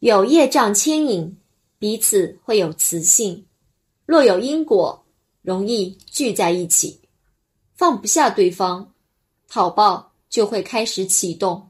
有业障牵引彼此会有磁性。若有因果容易聚在一起放不下对方好报就会开始启动。